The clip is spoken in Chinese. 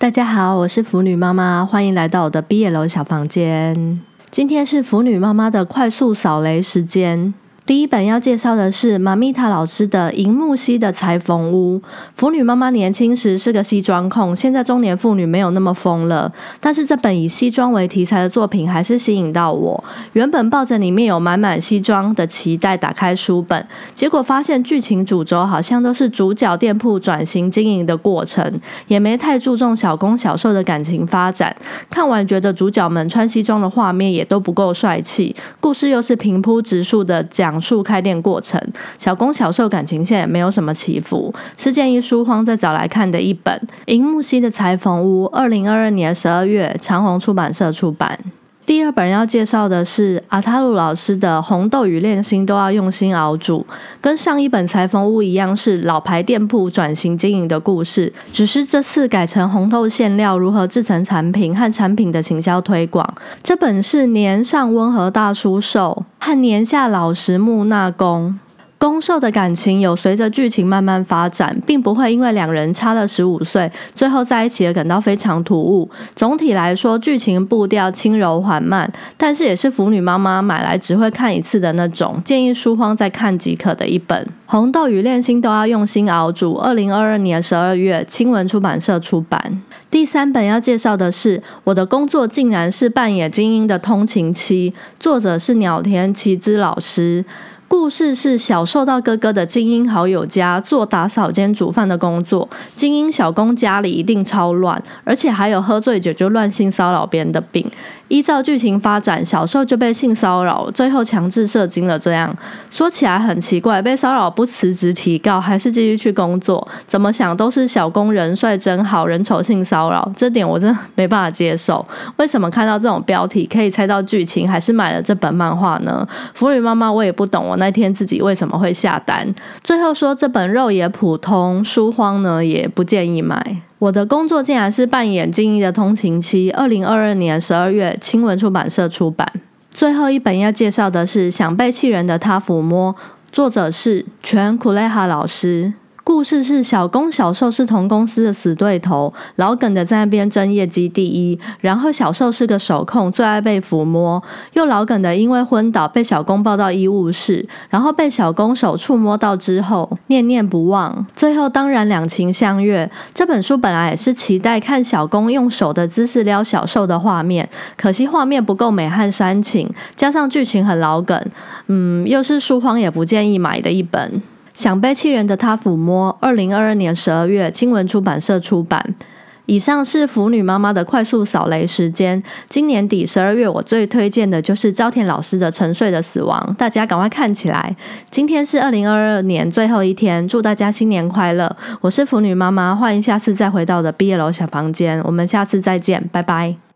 大家好，我是腐女妈妈，欢迎来到我的毕业楼小房间。今天是腐女妈妈的快速扫雷时间。第一本要介绍的是玛米塔老师的《银木溪的裁缝屋》。腐女妈妈年轻时是个西装控，现在中年妇女没有那么疯了。但是这本以西装为题材的作品还是吸引到我。原本抱着里面有满满西装的期待打开书本，结果发现剧情主轴好像都是主角店铺转型经营的过程，也没太注重小攻小受的感情发展。看完觉得主角们穿西装的画面也都不够帅气，故事又是平铺直述的讲。述开店过程，小攻小受感情线也没有什么起伏，是建议书荒再找来看的一本《银木溪的裁缝屋》，二零二二年十二月长虹出版社出版。第二本要介绍的是阿塔鲁老师的《红豆与炼心都要用心熬煮》，跟上一本裁缝屋一样，是老牌店铺转型经营的故事，只是这次改成红豆馅料如何制成产品和产品的行销推广。这本是年上温和大叔寿和年下老实木纳工。攻受的感情有随着剧情慢慢发展，并不会因为两人差了十五岁，最后在一起而感到非常突兀。总体来说，剧情步调轻柔缓慢，但是也是腐女妈妈买来只会看一次的那种，建议书荒再看即可的一本。红豆与恋心都要用心熬煮。二零二二年十二月，青文出版社出版。第三本要介绍的是《我的工作竟然是扮演精英的通勤妻》，作者是鸟田齐之老师。故事是小受到哥哥的精英好友家做打扫兼煮饭的工作，精英小工家里一定超乱，而且还有喝醉酒就乱性骚扰别人的病。依照剧情发展，小受就被性骚扰，最后强制射精了。这样说起来很奇怪，被骚扰不辞职提告，还是继续去工作？怎么想都是小工人帅真好人丑性骚扰，这点我真没办法接受。为什么看到这种标题可以猜到剧情，还是买了这本漫画呢？腐女妈妈，我也不懂，我那天自己为什么会下单？最后说这本肉也普通，书荒呢也不建议买。我的工作竟然是扮演精英的通勤妻。二零二二年十二月，青文出版社出版。最后一本要介绍的是《想被气人的他抚摸》，作者是全库雷哈老师。故事是小公小受是同公司的死对头，老耿的在那边争业绩第一，然后小受是个手控，最爱被抚摸，又老耿的因为昏倒被小公抱到医务室，然后被小公手触摸到之后念念不忘，最后当然两情相悦。这本书本来也是期待看小公用手的姿势撩小受的画面，可惜画面不够美和煽情，加上剧情很老梗，嗯，又是书荒也不建议买的一本。想被气人的他抚摸，二零二二年十二月，新闻出版社出版。以上是腐女妈妈的快速扫雷时间。今年底十二月，我最推荐的就是朝田老师的《沉睡的死亡》，大家赶快看起来。今天是二零二二年最后一天，祝大家新年快乐！我是腐女妈妈，欢迎下次再回到我的毕业楼小房间，我们下次再见，拜拜。